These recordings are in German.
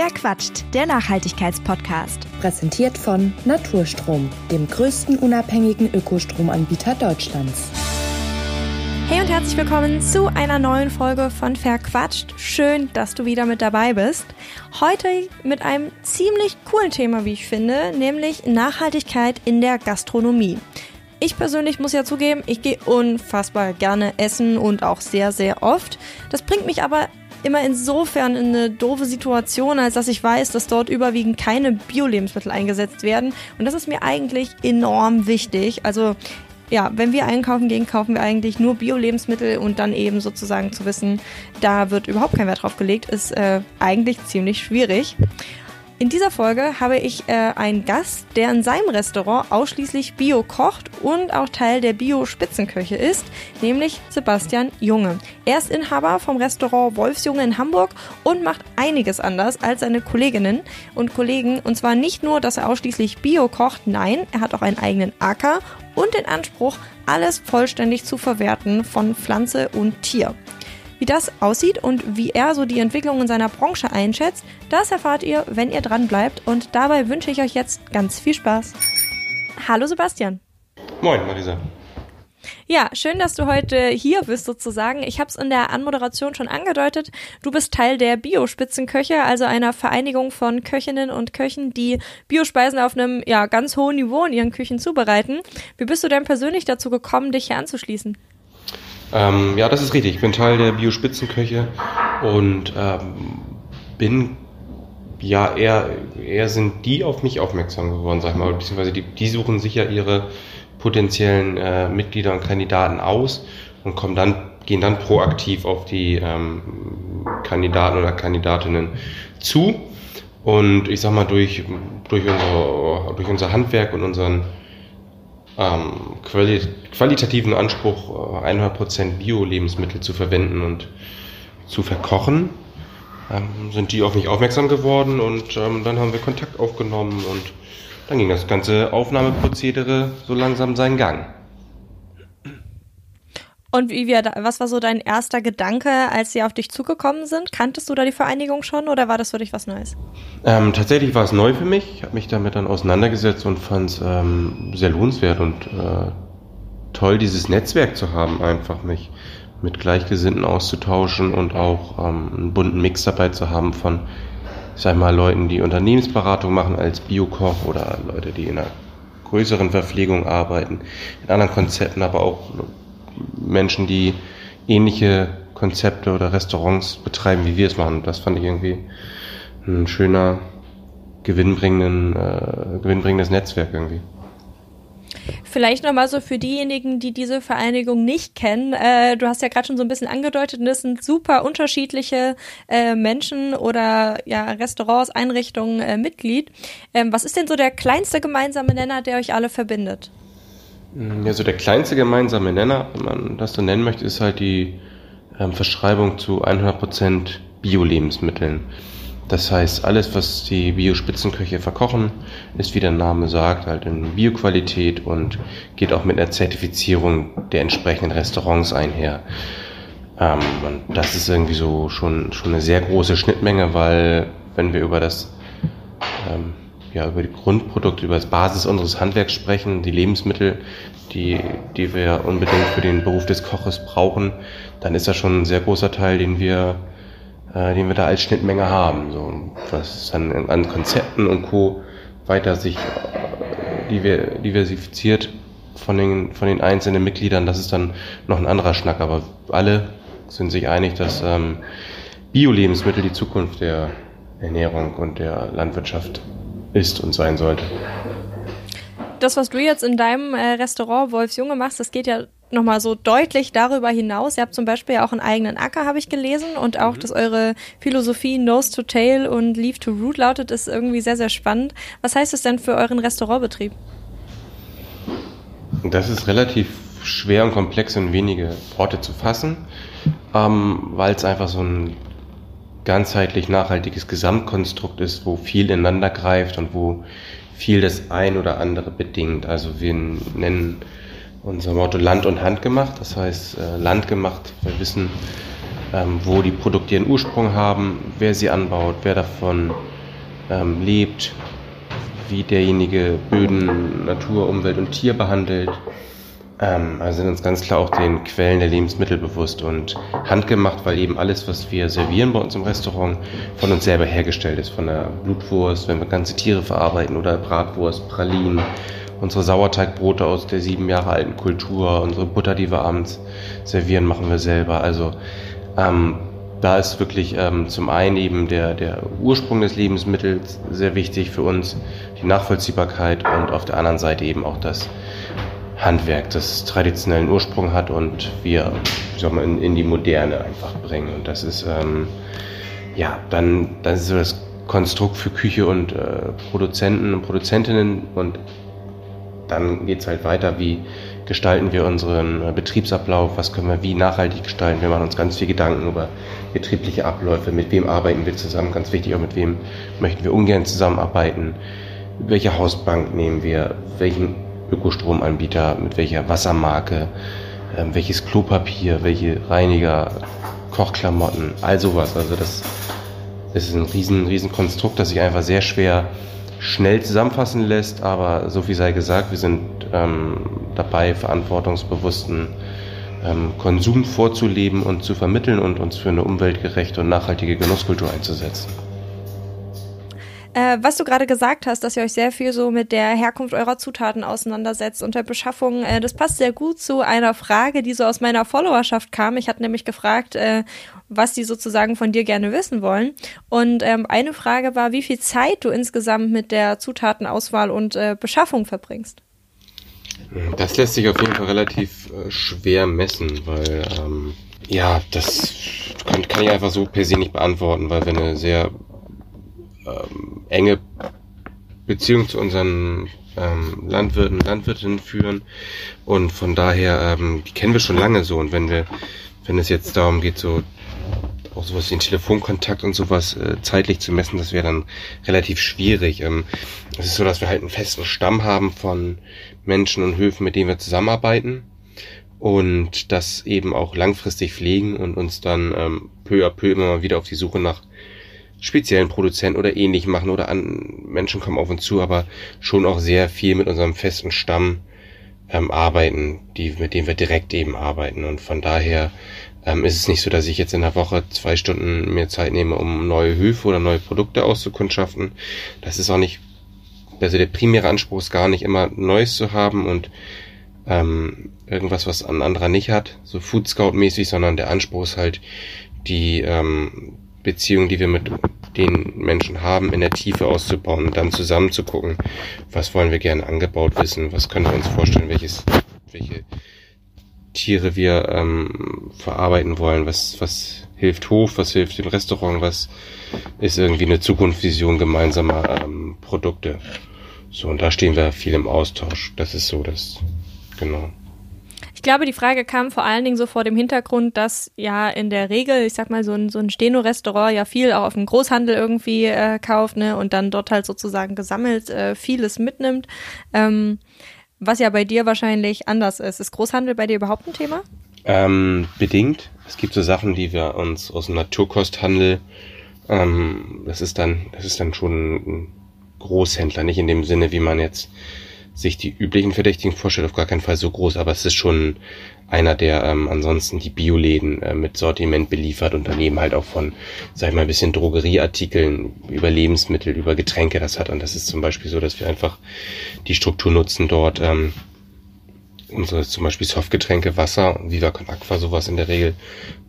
Wer quatscht? Der Nachhaltigkeitspodcast. Präsentiert von Naturstrom, dem größten unabhängigen Ökostromanbieter Deutschlands. Hey und herzlich willkommen zu einer neuen Folge von Verquatscht. Schön, dass du wieder mit dabei bist. Heute mit einem ziemlich coolen Thema, wie ich finde, nämlich Nachhaltigkeit in der Gastronomie. Ich persönlich muss ja zugeben, ich gehe unfassbar gerne essen und auch sehr, sehr oft. Das bringt mich aber immer insofern in eine doofe Situation, als dass ich weiß, dass dort überwiegend keine Bio-Lebensmittel eingesetzt werden. Und das ist mir eigentlich enorm wichtig. Also ja, wenn wir einkaufen gehen, kaufen wir eigentlich nur Bio-Lebensmittel und dann eben sozusagen zu wissen, da wird überhaupt kein Wert drauf gelegt, ist äh, eigentlich ziemlich schwierig. In dieser Folge habe ich äh, einen Gast, der in seinem Restaurant ausschließlich Bio kocht und auch Teil der Bio-Spitzenköche ist, nämlich Sebastian Junge. Er ist Inhaber vom Restaurant Wolfsjunge in Hamburg und macht einiges anders als seine Kolleginnen und Kollegen. Und zwar nicht nur, dass er ausschließlich Bio kocht, nein, er hat auch einen eigenen Acker und den Anspruch, alles vollständig zu verwerten von Pflanze und Tier. Wie das aussieht und wie er so die Entwicklung in seiner Branche einschätzt, das erfahrt ihr, wenn ihr dran bleibt. Und dabei wünsche ich euch jetzt ganz viel Spaß. Hallo Sebastian. Moin, Marisa. Ja, schön, dass du heute hier bist sozusagen. Ich habe es in der Anmoderation schon angedeutet. Du bist Teil der Bio-Spitzenköche, also einer Vereinigung von Köchinnen und Köchen, die Biospeisen auf einem ja, ganz hohen Niveau in ihren Küchen zubereiten. Wie bist du denn persönlich dazu gekommen, dich hier anzuschließen? Ähm, ja, das ist richtig. Ich bin Teil der Bio-Spitzenköche und ähm, bin ja eher, eher sind die auf mich aufmerksam geworden, sag ich mal, beziehungsweise die, die suchen sich ja ihre potenziellen äh, Mitglieder und Kandidaten aus und kommen dann, gehen dann proaktiv auf die ähm, Kandidaten oder Kandidatinnen zu. Und ich sag mal, durch, durch, unser, durch unser Handwerk und unseren ähm, quali qualitativen Anspruch, 100% äh, Bio-Lebensmittel zu verwenden und zu verkochen, ähm, sind die auf mich aufmerksam geworden und ähm, dann haben wir Kontakt aufgenommen und dann ging das ganze Aufnahmeprozedere so langsam seinen Gang. Und wie wir, was war so dein erster Gedanke, als sie auf dich zugekommen sind? Kanntest du da die Vereinigung schon oder war das für dich was Neues? Ähm, tatsächlich war es neu für mich. Ich habe mich damit dann auseinandergesetzt und fand es ähm, sehr lohnenswert und äh, toll, dieses Netzwerk zu haben, einfach mich mit Gleichgesinnten auszutauschen und auch ähm, einen bunten Mix dabei zu haben von, ich sag mal, Leuten, die Unternehmensberatung machen als Biokoch oder Leute, die in einer größeren Verpflegung arbeiten, in anderen Konzepten, aber auch Menschen, die ähnliche Konzepte oder Restaurants betreiben, wie wir es machen. Das fand ich irgendwie ein schöner, gewinnbringenden, äh, gewinnbringendes Netzwerk irgendwie. Vielleicht nochmal so für diejenigen, die diese Vereinigung nicht kennen. Äh, du hast ja gerade schon so ein bisschen angedeutet, das sind super unterschiedliche äh, Menschen oder ja, Restaurants, Einrichtungen äh, Mitglied. Ähm, was ist denn so der kleinste gemeinsame Nenner, der euch alle verbindet? Also der kleinste gemeinsame Nenner, wenn man das so nennen möchte, ist halt die ähm, Verschreibung zu 100% Bio-Lebensmitteln. Das heißt, alles, was die Bio-Spitzenköche verkochen, ist, wie der Name sagt, halt in Bioqualität und geht auch mit einer Zertifizierung der entsprechenden Restaurants einher. Ähm, und das ist irgendwie so schon, schon eine sehr große Schnittmenge, weil wenn wir über das ähm, ja, über die Grundprodukte, über das Basis unseres Handwerks sprechen, die Lebensmittel, die, die wir unbedingt für den Beruf des Koches brauchen, dann ist das schon ein sehr großer Teil, den wir, äh, den wir da als Schnittmenge haben. So, was dann an Konzepten und Co. weiter sich äh, diversifiziert von den, von den einzelnen Mitgliedern, das ist dann noch ein anderer Schnack, aber alle sind sich einig, dass ähm, Bio-Lebensmittel die Zukunft der Ernährung und der Landwirtschaft ist und sein sollte. Das, was du jetzt in deinem äh, Restaurant Wolfsjunge machst, das geht ja nochmal so deutlich darüber hinaus. Ihr habt zum Beispiel ja auch einen eigenen Acker, habe ich gelesen, und auch, mhm. dass eure Philosophie Nose to Tail und Leave to Root lautet, ist irgendwie sehr, sehr spannend. Was heißt das denn für euren Restaurantbetrieb? Das ist relativ schwer und komplex in wenige Worte zu fassen, ähm, weil es einfach so ein ganzheitlich nachhaltiges Gesamtkonstrukt ist, wo viel ineinander greift und wo viel das ein oder andere bedingt. Also wir nennen unser Motto Land und Hand gemacht. Das heißt, äh, Land gemacht, wir wissen, ähm, wo die Produkte ihren Ursprung haben, wer sie anbaut, wer davon ähm, lebt, wie derjenige Böden, Natur, Umwelt und Tier behandelt. Ähm, also sind uns ganz klar auch den Quellen der Lebensmittel bewusst und handgemacht, weil eben alles, was wir servieren bei uns im Restaurant, von uns selber hergestellt ist. Von der Blutwurst, wenn wir ganze Tiere verarbeiten oder Bratwurst, Pralinen, unsere Sauerteigbrote aus der sieben Jahre alten Kultur, unsere Butter, die wir abends servieren, machen wir selber. Also ähm, da ist wirklich ähm, zum einen eben der, der Ursprung des Lebensmittels sehr wichtig für uns, die Nachvollziehbarkeit und auf der anderen Seite eben auch das Handwerk, das traditionellen Ursprung hat und wir sagen wir, in, in die Moderne einfach bringen. Und das ist ähm, ja dann, dann ist so das Konstrukt für Küche und äh, Produzenten und Produzentinnen. Und dann geht es halt weiter, wie gestalten wir unseren äh, Betriebsablauf, was können wir wie nachhaltig gestalten. Wir machen uns ganz viel Gedanken über betriebliche Abläufe, mit wem arbeiten wir zusammen, ganz wichtig auch mit wem möchten wir ungern zusammenarbeiten, welche Hausbank nehmen wir, welchen Ökostromanbieter, mit welcher Wassermarke, ähm, welches Klopapier, welche Reiniger, Kochklamotten, all sowas. Also das, das ist ein riesen, riesen Konstrukt, das sich einfach sehr schwer schnell zusammenfassen lässt, aber so viel sei gesagt, wir sind ähm, dabei, verantwortungsbewussten ähm, Konsum vorzuleben und zu vermitteln und uns für eine umweltgerechte und nachhaltige Genusskultur einzusetzen. Äh, was du gerade gesagt hast, dass ihr euch sehr viel so mit der Herkunft eurer Zutaten auseinandersetzt und der Beschaffung, äh, das passt sehr gut zu einer Frage, die so aus meiner Followerschaft kam. Ich hatte nämlich gefragt, äh, was die sozusagen von dir gerne wissen wollen. Und ähm, eine Frage war, wie viel Zeit du insgesamt mit der Zutatenauswahl und äh, Beschaffung verbringst. Das lässt sich auf jeden Fall relativ äh, schwer messen, weil ähm, ja, das kann, kann ich einfach so per se nicht beantworten, weil wir eine sehr ähm, enge Beziehung zu unseren ähm, Landwirten und Landwirtinnen führen und von daher, ähm, die kennen wir schon lange so und wenn wir, wenn es jetzt darum geht, so auch sowas wie den Telefonkontakt und sowas äh, zeitlich zu messen, das wäre dann relativ schwierig. Ähm, es ist so, dass wir halt einen festen Stamm haben von Menschen und Höfen, mit denen wir zusammenarbeiten und das eben auch langfristig pflegen und uns dann ähm, peu à peu immer wieder auf die Suche nach speziellen Produzenten oder ähnlich machen oder an Menschen kommen auf uns zu, aber schon auch sehr viel mit unserem festen Stamm ähm, arbeiten, die, mit dem wir direkt eben arbeiten. Und von daher ähm, ist es nicht so, dass ich jetzt in der Woche zwei Stunden mir Zeit nehme, um neue Höfe oder neue Produkte auszukundschaften. Das ist auch nicht, also der primäre Anspruch ist gar nicht immer Neues zu haben und ähm, irgendwas, was ein anderer nicht hat, so Food Scout mäßig, sondern der Anspruch ist halt die ähm, Beziehung, die wir mit den Menschen haben, in der Tiefe auszubauen und dann zusammen zu gucken, was wollen wir gerne angebaut wissen, was können wir uns vorstellen, welches, welche Tiere wir ähm, verarbeiten wollen, was, was hilft Hof, was hilft dem Restaurant, was ist irgendwie eine Zukunftsvision gemeinsamer ähm, Produkte. So, und da stehen wir viel im Austausch. Das ist so, das, genau. Ich glaube, die Frage kam vor allen Dingen so vor dem Hintergrund, dass ja in der Regel, ich sag mal, so ein, so ein Steno-Restaurant ja viel auch auf dem Großhandel irgendwie äh, kauft, ne, und dann dort halt sozusagen gesammelt äh, vieles mitnimmt. Ähm, was ja bei dir wahrscheinlich anders ist. Ist Großhandel bei dir überhaupt ein Thema? Ähm, bedingt. Es gibt so Sachen, die wir uns aus dem Naturkosthandel, ähm, das ist dann, das ist dann schon ein Großhändler, nicht in dem Sinne, wie man jetzt sich die üblichen Verdächtigen vorstellt, auf gar keinen Fall so groß, aber es ist schon einer, der ähm, ansonsten die Bioläden äh, mit Sortiment beliefert und daneben halt auch von, sag ich mal, ein bisschen Drogerieartikeln über Lebensmittel, über Getränke das hat. Und das ist zum Beispiel so, dass wir einfach die Struktur nutzen dort, ähm, unsere zum Beispiel Softgetränke, Wasser, Viva Con Aqua, sowas in der Regel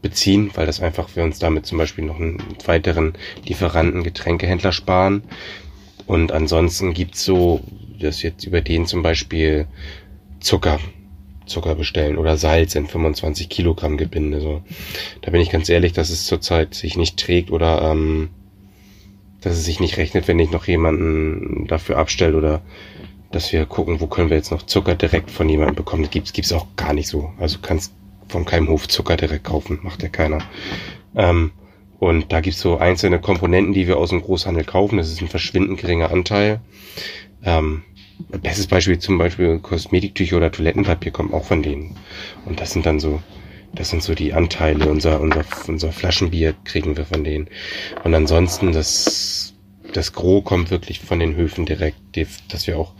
beziehen, weil das einfach wir uns damit zum Beispiel noch einen weiteren Lieferanten, Getränkehändler sparen. Und ansonsten gibt's so dass jetzt über den zum Beispiel Zucker, Zucker bestellen oder Salz in 25 Kilogramm Gebinde. So. Da bin ich ganz ehrlich, dass es zurzeit sich nicht trägt oder ähm, dass es sich nicht rechnet, wenn ich noch jemanden dafür abstelle oder dass wir gucken, wo können wir jetzt noch Zucker direkt von jemandem bekommen. Das gibt's, gibt's auch gar nicht so. Also kannst von keinem Hof Zucker direkt kaufen, macht ja keiner. Ähm, und da gibt's so einzelne Komponenten, die wir aus dem Großhandel kaufen. Das ist ein verschwindend geringer Anteil. Ähm, bestes Beispiel zum Beispiel Kosmetiktücher oder Toilettenpapier kommt auch von denen. Und das sind dann so Das sind so die Anteile. Unser, unser, unser Flaschenbier kriegen wir von denen. Und ansonsten, das, das Gros kommt wirklich von den Höfen direkt, dass wir auch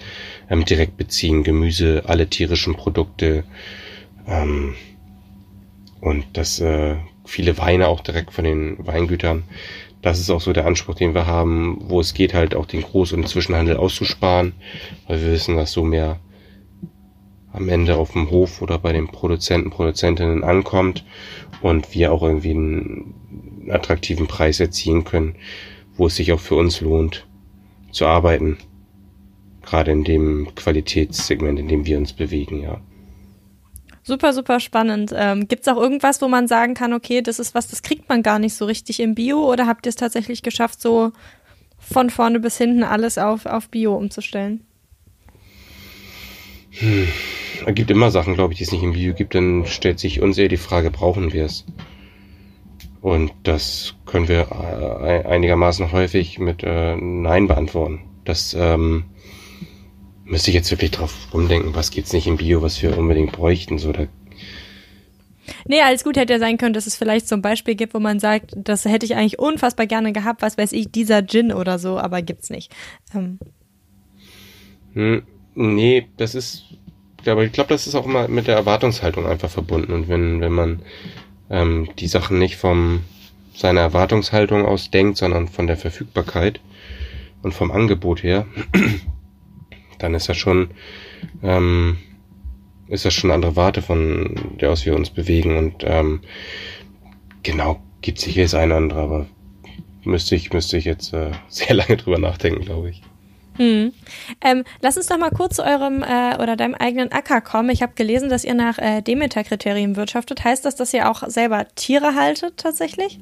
ähm, direkt beziehen. Gemüse, alle tierischen Produkte. Ähm, und das äh, viele Weine auch direkt von den Weingütern. Das ist auch so der Anspruch, den wir haben, wo es geht, halt auch den Groß- und Zwischenhandel auszusparen, weil wir wissen, dass so mehr am Ende auf dem Hof oder bei den Produzenten, Produzentinnen ankommt und wir auch irgendwie einen attraktiven Preis erzielen können, wo es sich auch für uns lohnt zu arbeiten. Gerade in dem Qualitätssegment, in dem wir uns bewegen, ja. Super, super spannend. Ähm, Gibt es auch irgendwas, wo man sagen kann, okay, das ist was, das kriegt man gar nicht so richtig im Bio oder habt ihr es tatsächlich geschafft, so von vorne bis hinten alles auf, auf Bio umzustellen? Hm. Es gibt immer Sachen, glaube ich, die es nicht im Bio gibt. Dann stellt sich uns eher die Frage, brauchen wir es? Und das können wir äh, einigermaßen häufig mit äh, Nein beantworten. Das ähm, müsste ich jetzt wirklich drauf rumdenken, was gibt's nicht im Bio, was wir unbedingt bräuchten. So, da Nee, alles gut hätte ja sein können, dass es vielleicht so ein Beispiel gibt, wo man sagt, das hätte ich eigentlich unfassbar gerne gehabt, was weiß ich, dieser Gin oder so, aber gibt's nicht. Ähm. Hm, nee, das ist, aber ich glaube, das ist auch immer mit der Erwartungshaltung einfach verbunden. Und wenn, wenn man ähm, die Sachen nicht vom seiner Erwartungshaltung aus denkt, sondern von der Verfügbarkeit und vom Angebot her, dann ist das schon, ähm, ist das schon eine andere Warte, von der aus wir uns bewegen. Und ähm, genau, gibt sicher das eine oder andere, aber müsste ich, müsste ich jetzt äh, sehr lange drüber nachdenken, glaube ich. Hm. Ähm, lass uns doch mal kurz zu eurem äh, oder deinem eigenen Acker kommen. Ich habe gelesen, dass ihr nach äh, Demeter-Kriterien wirtschaftet. Heißt das, dass ihr auch selber Tiere haltet tatsächlich?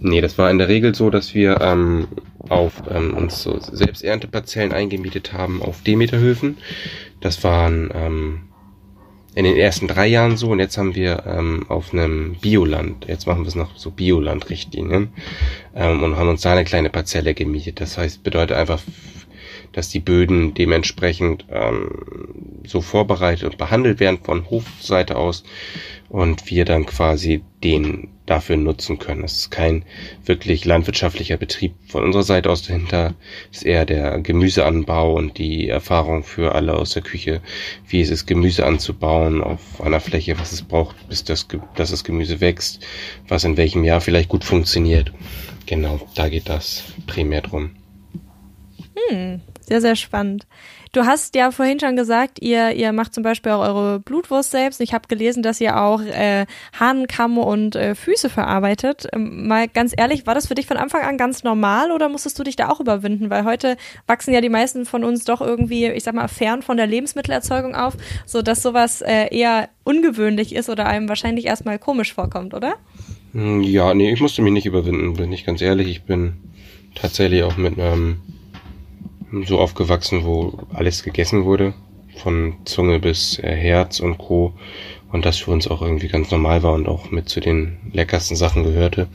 Nee, das war in der Regel so, dass wir ähm, auf ähm, uns so Selbsternteparzellen eingemietet haben auf Demeterhöfen. Das waren ähm, in den ersten drei Jahren so und jetzt haben wir ähm, auf einem Bioland, jetzt machen wir es noch so Bioland-Richtlinien ähm, und haben uns da eine kleine Parzelle gemietet. Das heißt, bedeutet einfach, dass die Böden dementsprechend ähm, so vorbereitet und behandelt werden von Hofseite aus und wir dann quasi den dafür nutzen können. Es ist kein wirklich landwirtschaftlicher Betrieb von unserer Seite aus dahinter. Es ist eher der Gemüseanbau und die Erfahrung für alle aus der Küche, wie es ist, Gemüse anzubauen auf einer Fläche, was es braucht, bis das, dass das Gemüse wächst, was in welchem Jahr vielleicht gut funktioniert. Genau, da geht das primär drum. Hm, sehr, sehr spannend. Du hast ja vorhin schon gesagt, ihr, ihr macht zum Beispiel auch eure Blutwurst selbst. Ich habe gelesen, dass ihr auch äh, Hahnenkamm und äh, Füße verarbeitet. Ähm, mal ganz ehrlich, war das für dich von Anfang an ganz normal oder musstest du dich da auch überwinden? Weil heute wachsen ja die meisten von uns doch irgendwie, ich sag mal, fern von der Lebensmittelerzeugung auf, so dass sowas äh, eher ungewöhnlich ist oder einem wahrscheinlich erstmal komisch vorkommt, oder? Hm, ja, nee, ich musste mich nicht überwinden, bin ich ganz ehrlich. Ich bin tatsächlich auch mit einem so aufgewachsen, wo alles gegessen wurde, von Zunge bis äh, Herz und Co. Und das für uns auch irgendwie ganz normal war und auch mit zu den leckersten Sachen gehörte.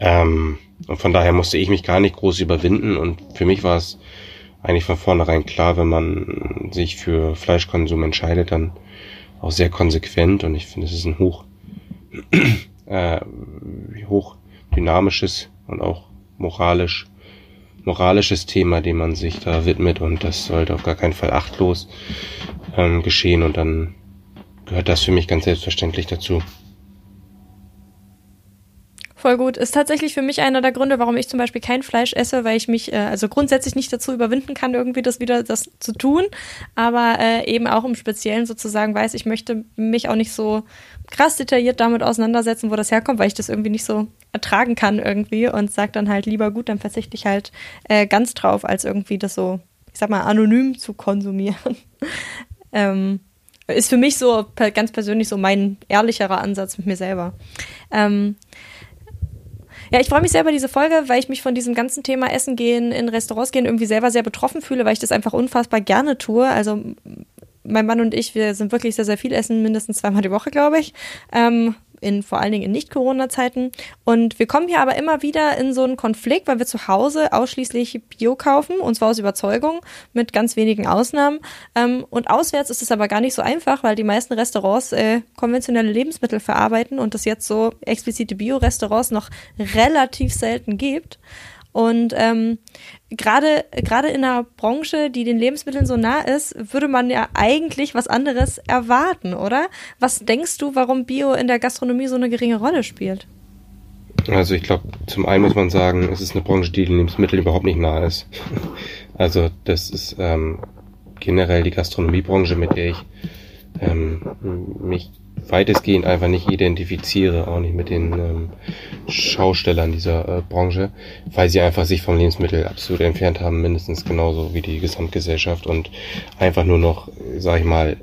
Ähm, und von daher musste ich mich gar nicht groß überwinden und für mich war es eigentlich von vornherein klar, wenn man sich für Fleischkonsum entscheidet, dann auch sehr konsequent und ich finde, es ist ein hoch, äh, hoch dynamisches und auch moralisch moralisches Thema, dem man sich da widmet und das sollte auf gar keinen Fall achtlos ähm, geschehen und dann gehört das für mich ganz selbstverständlich dazu. Voll gut. Ist tatsächlich für mich einer der Gründe, warum ich zum Beispiel kein Fleisch esse, weil ich mich äh, also grundsätzlich nicht dazu überwinden kann, irgendwie das wieder das zu tun, aber äh, eben auch im Speziellen sozusagen weiß, ich möchte mich auch nicht so krass detailliert damit auseinandersetzen, wo das herkommt, weil ich das irgendwie nicht so ertragen kann irgendwie und sage dann halt lieber gut, dann verzichte ich halt äh, ganz drauf, als irgendwie das so, ich sag mal, anonym zu konsumieren. ähm, ist für mich so ganz persönlich so mein ehrlicherer Ansatz mit mir selber. Ähm, ja, ich freue mich sehr über diese Folge, weil ich mich von diesem ganzen Thema Essen gehen, in Restaurants gehen irgendwie selber sehr betroffen fühle, weil ich das einfach unfassbar gerne tue. Also mein Mann und ich, wir sind wirklich sehr, sehr viel essen, mindestens zweimal die Woche, glaube ich. Ähm, in vor allen Dingen in Nicht-Corona-Zeiten. Und wir kommen hier aber immer wieder in so einen Konflikt, weil wir zu Hause ausschließlich Bio kaufen, und zwar aus Überzeugung, mit ganz wenigen Ausnahmen. Ähm, und auswärts ist es aber gar nicht so einfach, weil die meisten Restaurants äh, konventionelle Lebensmittel verarbeiten und es jetzt so explizite Bio-Restaurants noch relativ selten gibt. Und ähm, gerade gerade in einer Branche, die den Lebensmitteln so nah ist, würde man ja eigentlich was anderes erwarten, oder? Was denkst du, warum Bio in der Gastronomie so eine geringe Rolle spielt? Also ich glaube, zum einen muss man sagen, es ist eine Branche, die den Lebensmitteln überhaupt nicht nah ist. Also das ist ähm, generell die Gastronomiebranche, mit der ich ähm, mich weitestgehend einfach nicht identifiziere, auch nicht mit den ähm, Schaustellern dieser äh, Branche, weil sie einfach sich vom Lebensmittel absolut entfernt haben, mindestens genauso wie die Gesamtgesellschaft und einfach nur noch, sag ich mal,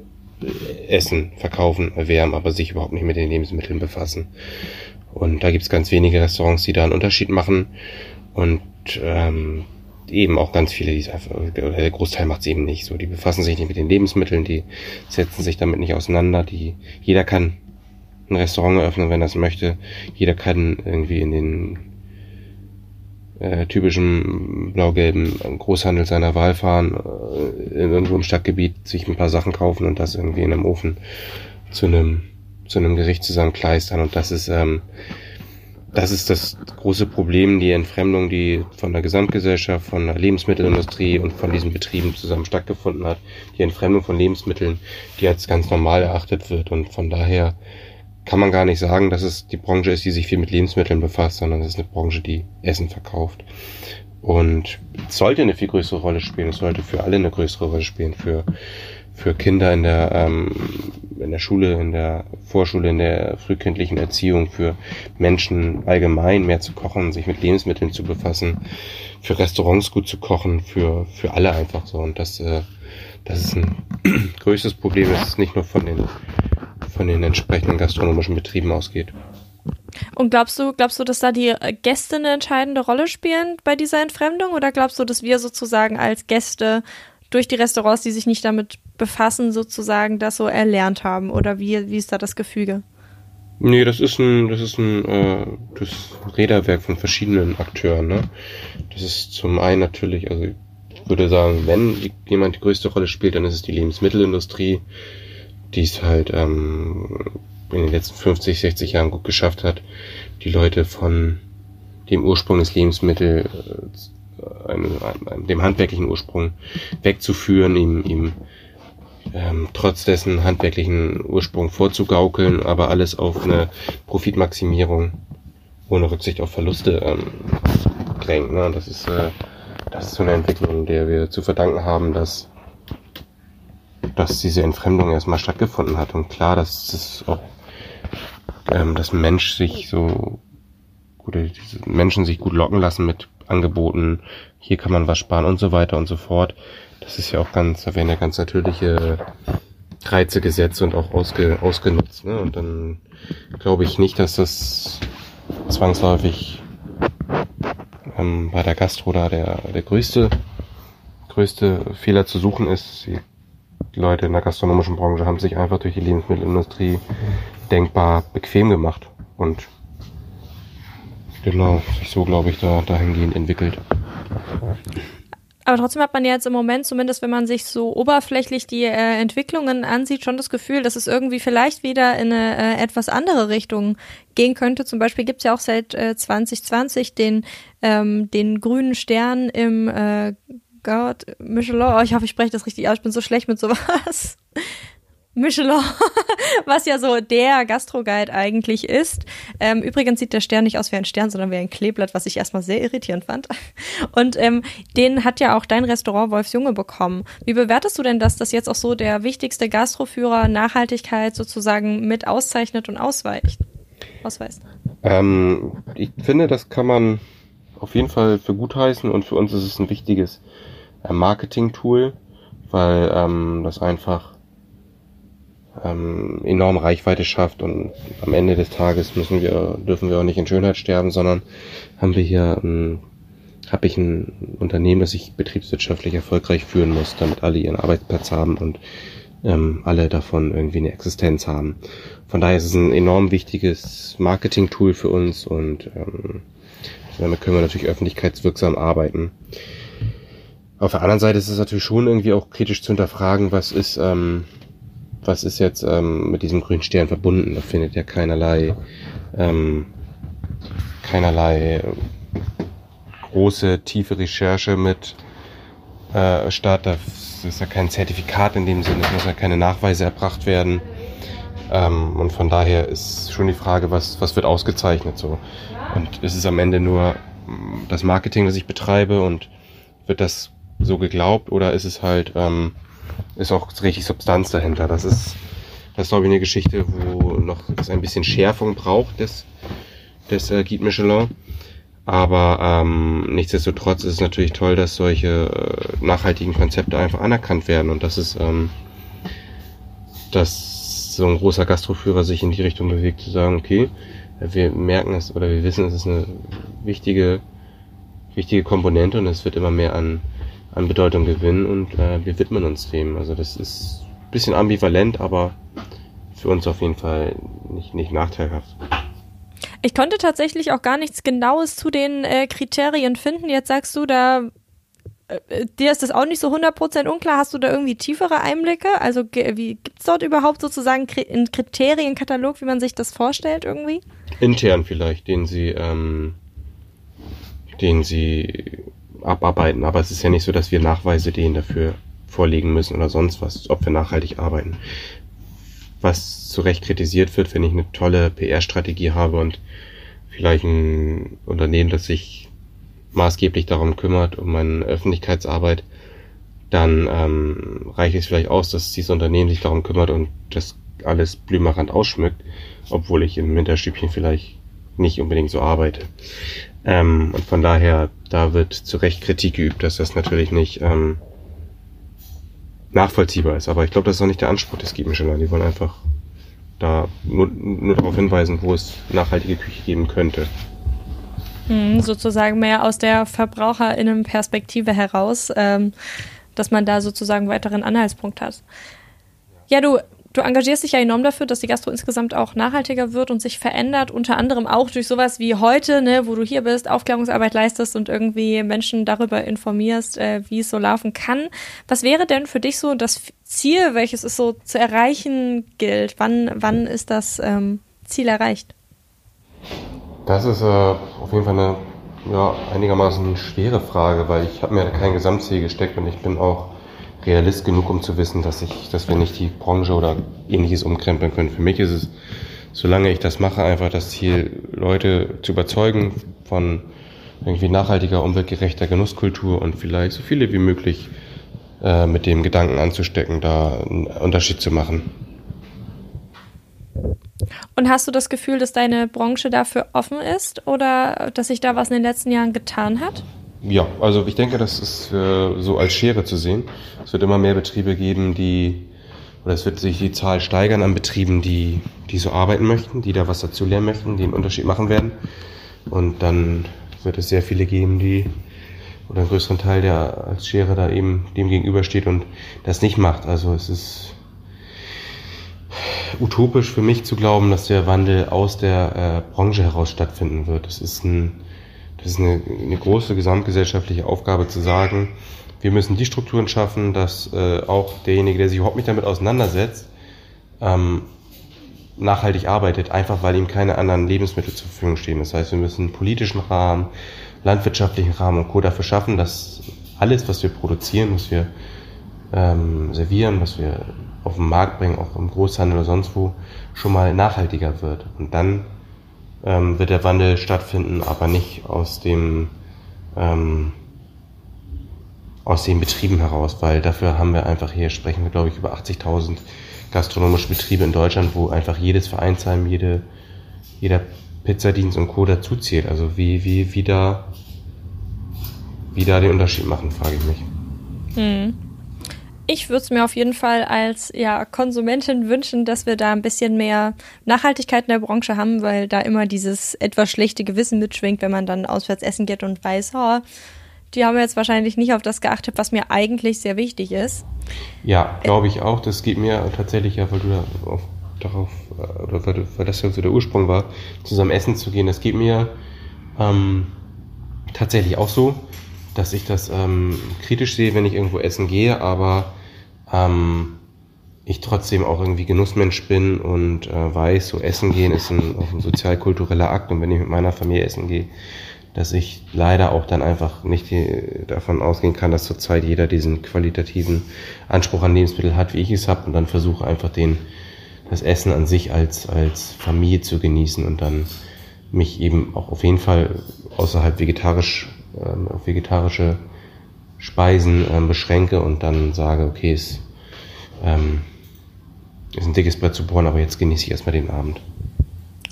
Essen, verkaufen, erwärmen, aber sich überhaupt nicht mit den Lebensmitteln befassen. Und da gibt's ganz wenige Restaurants, die da einen Unterschied machen. Und ähm, eben auch ganz viele, die es einfach, oder der Großteil macht es eben nicht so. Die befassen sich nicht mit den Lebensmitteln, die setzen sich damit nicht auseinander. Die, jeder kann ein Restaurant eröffnen, wenn er es möchte. Jeder kann irgendwie in den äh, typischen blau-gelben Großhandel seiner Wahl fahren, äh, in irgendwo im Stadtgebiet sich ein paar Sachen kaufen und das irgendwie in einem Ofen zu einem zu einem Gericht zusammenkleistern. Und das ist ähm, das ist das große Problem, die Entfremdung, die von der Gesamtgesellschaft, von der Lebensmittelindustrie und von diesen Betrieben zusammen stattgefunden hat. Die Entfremdung von Lebensmitteln, die als ganz normal erachtet wird. Und von daher kann man gar nicht sagen, dass es die Branche ist, die sich viel mit Lebensmitteln befasst, sondern es ist eine Branche, die Essen verkauft. Und sollte eine viel größere Rolle spielen. Es sollte für alle eine größere Rolle spielen. Für für Kinder in der, ähm, in der Schule, in der Vorschule, in der frühkindlichen Erziehung, für Menschen allgemein mehr zu kochen, sich mit Lebensmitteln zu befassen, für Restaurants gut zu kochen, für, für alle einfach so. Und das, äh, das ist ein größtes Problem, dass es nicht nur von den, von den entsprechenden gastronomischen Betrieben ausgeht. Und glaubst du, glaubst du, dass da die Gäste eine entscheidende Rolle spielen bei dieser Entfremdung? Oder glaubst du, dass wir sozusagen als Gäste durch die Restaurants, die sich nicht damit befassen, sozusagen das so erlernt haben? Oder wie, wie ist da das Gefüge? Nee, das ist ein, das ist ein äh, das Räderwerk von verschiedenen Akteuren. Ne? Das ist zum einen natürlich, also ich würde sagen, wenn jemand die größte Rolle spielt, dann ist es die Lebensmittelindustrie, die es halt ähm, in den letzten 50, 60 Jahren gut geschafft hat, die Leute von dem Ursprung des Lebensmittels einem, dem handwerklichen Ursprung wegzuführen, ihm, ihm ähm, trotz dessen handwerklichen Ursprung vorzugaukeln, aber alles auf eine Profitmaximierung ohne Rücksicht auf Verluste ähm, drängt. Ne? Das ist äh, das ist so eine Entwicklung, der wir zu verdanken haben, dass dass diese Entfremdung erstmal stattgefunden hat und klar, dass es auch ähm, dass Mensch sich so oder diese Menschen sich gut locken lassen mit Angeboten, hier kann man was sparen und so weiter und so fort. Das ist ja auch ganz, da werden ja ganz natürliche Reize gesetzt und auch ausge, ausgenutzt. Ne? Und dann glaube ich nicht, dass das zwangsläufig ähm, bei der Gastro da der, der größte, größte Fehler zu suchen ist. Die Leute in der gastronomischen Branche haben sich einfach durch die Lebensmittelindustrie denkbar bequem gemacht und genau, sich so, glaube ich, da dahingehend entwickelt. Aber trotzdem hat man ja jetzt im Moment, zumindest wenn man sich so oberflächlich die äh, Entwicklungen ansieht, schon das Gefühl, dass es irgendwie vielleicht wieder in eine äh, etwas andere Richtung gehen könnte. Zum Beispiel gibt's ja auch seit äh, 2020 den, ähm, den grünen Stern im äh, Gott, Michelin. Oh, ich hoffe, ich spreche das richtig aus. Ich bin so schlecht mit sowas. Michelin, was ja so der Gastroguide eigentlich ist. Ähm, übrigens sieht der Stern nicht aus wie ein Stern, sondern wie ein Kleeblatt, was ich erstmal sehr irritierend fand. Und ähm, den hat ja auch dein Restaurant Wolfsjunge bekommen. Wie bewertest du denn das, dass jetzt auch so der wichtigste Gastroführer Nachhaltigkeit sozusagen mit auszeichnet und ausweicht? Ausweist? Ähm, ich finde, das kann man auf jeden Fall für gut heißen und für uns ist es ein wichtiges äh, Marketing-Tool, weil ähm, das einfach ähm, enorme Reichweite schafft und am Ende des Tages müssen wir, dürfen wir auch nicht in Schönheit sterben, sondern haben wir hier ein, habe ich ein Unternehmen, das ich betriebswirtschaftlich erfolgreich führen muss, damit alle ihren Arbeitsplatz haben und ähm, alle davon irgendwie eine Existenz haben. Von daher ist es ein enorm wichtiges Marketing-Tool für uns und ähm, damit können wir natürlich öffentlichkeitswirksam arbeiten. Auf der anderen Seite ist es natürlich schon irgendwie auch kritisch zu hinterfragen, was ist, ähm, was ist jetzt ähm, mit diesem grünen Stern verbunden. Da findet ja keinerlei, ähm, keinerlei große, tiefe Recherche mit äh, statt. Das ist ja kein Zertifikat in dem Sinne, es müssen ja keine Nachweise erbracht werden. Ähm, und von daher ist schon die Frage, was, was wird ausgezeichnet so. Und ist es am Ende nur mm, das Marketing, das ich betreibe und wird das so geglaubt oder ist es halt, ähm, ist auch richtig Substanz dahinter? Das ist, das ist glaube ich eine Geschichte, wo noch ein bisschen Schärfung braucht des, des äh, Guide Michelin. Aber ähm, nichtsdestotrotz ist es natürlich toll, dass solche äh, nachhaltigen Konzepte einfach anerkannt werden und dass es, ähm, dass so ein großer Gastroführer sich in die Richtung bewegt, zu sagen, okay, wir merken es oder wir wissen, es ist eine wichtige, wichtige Komponente und es wird immer mehr an, an Bedeutung gewinnen und äh, wir widmen uns dem. Also das ist ein bisschen ambivalent, aber für uns auf jeden Fall nicht, nicht nachteilhaft. Ich konnte tatsächlich auch gar nichts Genaues zu den äh, Kriterien finden. Jetzt sagst du, da äh, dir ist das auch nicht so 100% unklar. Hast du da irgendwie tiefere Einblicke? Also wie gibt es dort überhaupt sozusagen einen Kriterienkatalog, wie man sich das vorstellt irgendwie? Intern vielleicht, den sie, ähm, den sie abarbeiten. Aber es ist ja nicht so, dass wir Nachweise denen dafür vorlegen müssen oder sonst was, ob wir nachhaltig arbeiten. Was zu Recht kritisiert wird, wenn ich eine tolle PR-Strategie habe und vielleicht ein Unternehmen, das sich maßgeblich darum kümmert, um meine Öffentlichkeitsarbeit, dann ähm, reicht es vielleicht aus, dass dieses Unternehmen sich darum kümmert und das alles blümerant ausschmückt, obwohl ich im Hinterstübchen vielleicht nicht unbedingt so arbeite. Ähm, und von daher, da wird zu Recht Kritik geübt, dass das natürlich nicht ähm, nachvollziehbar ist. Aber ich glaube, das ist auch nicht der Anspruch des Michelin. Die wollen einfach da nur, nur darauf hinweisen, wo es nachhaltige Küche geben könnte. Hm, sozusagen mehr aus der VerbraucherInnen-Perspektive heraus, ähm, dass man da sozusagen weiteren Anhaltspunkt hat. Ja, du du engagierst dich ja enorm dafür, dass die Gastro insgesamt auch nachhaltiger wird und sich verändert, unter anderem auch durch sowas wie heute, ne, wo du hier bist, Aufklärungsarbeit leistest und irgendwie Menschen darüber informierst, äh, wie es so laufen kann. Was wäre denn für dich so das Ziel, welches es so zu erreichen gilt? Wann, wann ist das ähm, Ziel erreicht? Das ist äh, auf jeden Fall eine ja, einigermaßen schwere Frage, weil ich habe mir kein Gesamtziel gesteckt und ich bin auch Realist genug, um zu wissen, dass ich, dass wir nicht die Branche oder ähnliches umkrempeln können. Für mich ist es, solange ich das mache, einfach das Ziel, Leute zu überzeugen von irgendwie nachhaltiger, umweltgerechter Genusskultur und vielleicht so viele wie möglich äh, mit dem Gedanken anzustecken, da einen Unterschied zu machen. Und hast du das Gefühl, dass deine Branche dafür offen ist oder dass sich da was in den letzten Jahren getan hat? Ja, also ich denke, das ist äh, so als Schere zu sehen. Es wird immer mehr Betriebe geben, die, oder es wird sich die Zahl steigern an Betrieben, die, die so arbeiten möchten, die da was dazu lernen möchten, die einen Unterschied machen werden. Und dann wird es sehr viele geben, die, oder einen größeren Teil, der als Schere da eben dem gegenübersteht und das nicht macht. Also es ist utopisch für mich zu glauben, dass der Wandel aus der äh, Branche heraus stattfinden wird. Es ist ein das ist eine, eine große gesamtgesellschaftliche Aufgabe zu sagen, wir müssen die Strukturen schaffen, dass äh, auch derjenige, der sich überhaupt nicht damit auseinandersetzt, ähm, nachhaltig arbeitet, einfach weil ihm keine anderen Lebensmittel zur Verfügung stehen. Das heißt, wir müssen einen politischen Rahmen, landwirtschaftlichen Rahmen und Co. dafür schaffen, dass alles, was wir produzieren, was wir ähm, servieren, was wir auf den Markt bringen, auch im Großhandel oder sonst wo, schon mal nachhaltiger wird. Und dann ähm, wird der Wandel stattfinden, aber nicht aus dem ähm, aus den Betrieben heraus, weil dafür haben wir einfach hier sprechen wir glaube ich über 80.000 gastronomische Betriebe in Deutschland, wo einfach jedes Vereinsheim, jede jeder Pizzadienst und Co. dazu zählt. Also wie wie wie da wie da den Unterschied machen, frage ich mich. Hm ich würde es mir auf jeden Fall als ja, Konsumentin wünschen, dass wir da ein bisschen mehr Nachhaltigkeit in der Branche haben, weil da immer dieses etwas schlechte Gewissen mitschwingt, wenn man dann auswärts essen geht und weiß, oh, die haben jetzt wahrscheinlich nicht auf das geachtet, was mir eigentlich sehr wichtig ist. Ja, glaube ich auch. Das geht mir tatsächlich ja, weil du da auf, darauf, äh, oder weil, weil das ja so der Ursprung war, zusammen essen zu gehen. Das geht mir ähm, tatsächlich auch so, dass ich das ähm, kritisch sehe, wenn ich irgendwo essen gehe, aber ähm, ich trotzdem auch irgendwie Genussmensch bin und äh, weiß, so essen gehen ist ein, ein sozialkultureller Akt. Und wenn ich mit meiner Familie essen gehe, dass ich leider auch dann einfach nicht die, davon ausgehen kann, dass zurzeit jeder diesen qualitativen Anspruch an Lebensmittel hat, wie ich es habe und dann versuche einfach den, das Essen an sich als, als Familie zu genießen und dann mich eben auch auf jeden Fall außerhalb vegetarisch, ähm, auf vegetarische Speisen ähm, beschränke und dann sage, okay, es ähm, ist ein dickes Brett zu bohren, aber jetzt genieße ich erstmal den Abend.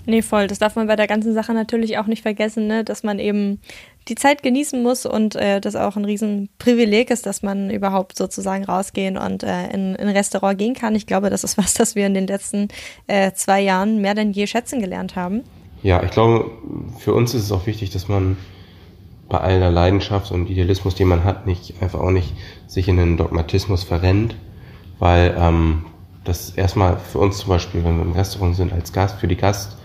Nee, voll. Das darf man bei der ganzen Sache natürlich auch nicht vergessen, ne? dass man eben die Zeit genießen muss und äh, das auch ein Riesenprivileg ist, dass man überhaupt sozusagen rausgehen und äh, in, in ein Restaurant gehen kann. Ich glaube, das ist was, das wir in den letzten äh, zwei Jahren mehr denn je schätzen gelernt haben. Ja, ich glaube, für uns ist es auch wichtig, dass man bei all der Leidenschaft und Idealismus, den man hat, nicht einfach auch nicht sich in den Dogmatismus verrennt, weil ähm, das erstmal für uns zum Beispiel, wenn wir im Restaurant sind, als Gast, für die Gast,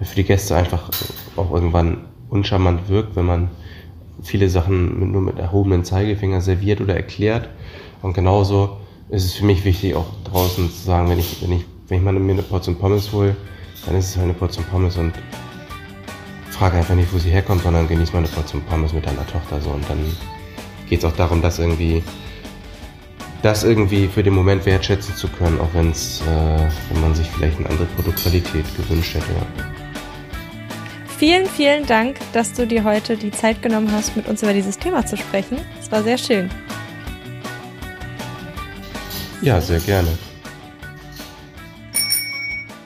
für die Gäste einfach auch irgendwann uncharmant wirkt, wenn man viele Sachen nur mit erhobenen Zeigefinger serviert oder erklärt. Und genauso ist es für mich wichtig, auch draußen zu sagen, wenn ich, wenn ich, wenn ich mal mir eine Portion Pommes hole, dann ist es halt eine Portion Pommes und frage einfach nicht, wo sie herkommt, sondern genieße mal eine Portion Pommes mit deiner Tochter so. Und dann geht es auch darum, dass irgendwie das irgendwie für den Moment wertschätzen zu können, auch wenn es, äh, wenn man sich vielleicht eine andere Produktqualität gewünscht hätte. Ja. Vielen, vielen Dank, dass du dir heute die Zeit genommen hast, mit uns über dieses Thema zu sprechen. Es war sehr schön. Ja, sehr gerne.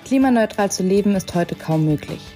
Klimaneutral zu leben ist heute kaum möglich.